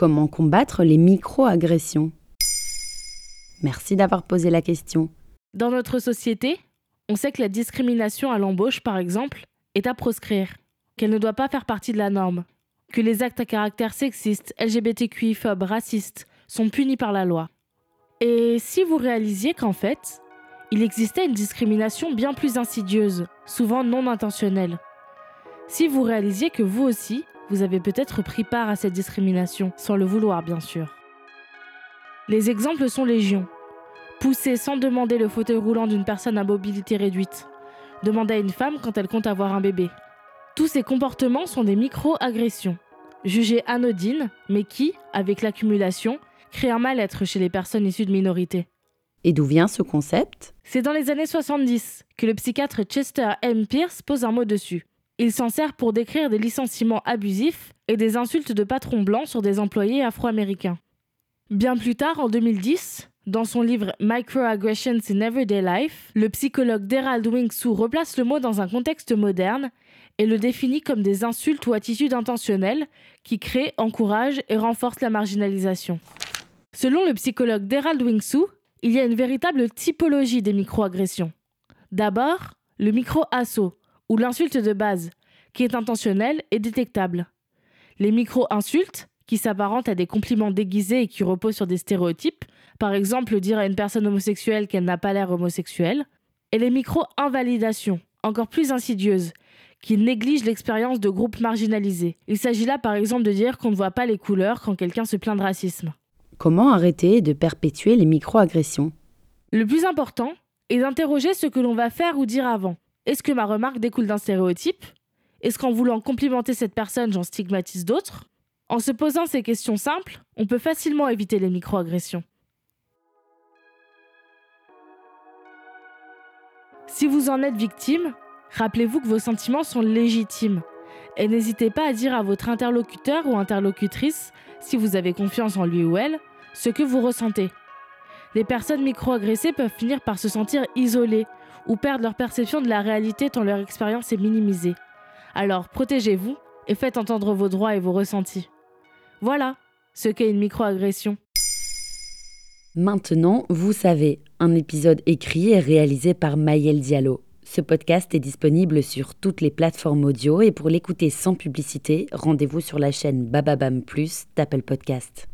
Comment combattre les micro-agressions Merci d'avoir posé la question. Dans notre société, on sait que la discrimination à l'embauche, par exemple, est à proscrire, qu'elle ne doit pas faire partie de la norme, que les actes à caractère sexiste, LGBTQI-phobe, racistes sont punis par la loi. Et si vous réalisiez qu'en fait, il existait une discrimination bien plus insidieuse, souvent non intentionnelle. Si vous réalisiez que vous aussi, vous avez peut-être pris part à cette discrimination, sans le vouloir bien sûr. Les exemples sont légion. Pousser sans demander le fauteuil roulant d'une personne à mobilité réduite. Demander à une femme quand elle compte avoir un bébé. Tous ces comportements sont des micro-agressions, jugées anodines, mais qui, avec l'accumulation, créent un mal-être chez les personnes issues de minorités. Et d'où vient ce concept? C'est dans les années 70 que le psychiatre Chester M. Pierce pose un mot dessus. Il s'en sert pour décrire des licenciements abusifs et des insultes de patrons blancs sur des employés afro-américains. Bien plus tard, en 2010, dans son livre Microaggressions in Everyday Life, le psychologue Derald Wingsu replace le mot dans un contexte moderne et le définit comme des insultes ou attitudes intentionnelles qui créent, encouragent et renforcent la marginalisation. Selon le psychologue Derald Wingsu, il y a une véritable typologie des microagressions. D'abord, le micro-assaut, ou l'insulte de base, qui est intentionnelle et détectable. Les micro-insultes, qui s'apparentent à des compliments déguisés et qui reposent sur des stéréotypes, par exemple dire à une personne homosexuelle qu'elle n'a pas l'air homosexuelle, et les micro-invalidations, encore plus insidieuses, qui négligent l'expérience de groupes marginalisés. Il s'agit là par exemple de dire qu'on ne voit pas les couleurs quand quelqu'un se plaint de racisme. Comment arrêter de perpétuer les micro-agressions? Le plus important est d'interroger ce que l'on va faire ou dire avant. Est-ce que ma remarque découle d'un stéréotype? Est-ce qu'en voulant complimenter cette personne, j'en stigmatise d'autres? En se posant ces questions simples, on peut facilement éviter les microagressions. Si vous en êtes victime, rappelez-vous que vos sentiments sont légitimes. Et n'hésitez pas à dire à votre interlocuteur ou interlocutrice, si vous avez confiance en lui ou elle, ce que vous ressentez. Les personnes microagressées peuvent finir par se sentir isolées ou perdre leur perception de la réalité tant leur expérience est minimisée. Alors protégez-vous et faites entendre vos droits et vos ressentis. Voilà ce qu'est une microagression. Maintenant, vous savez, un épisode écrit et réalisé par Mayel Diallo. Ce podcast est disponible sur toutes les plateformes audio et pour l'écouter sans publicité, rendez-vous sur la chaîne Bababam Plus d'Apple Podcast.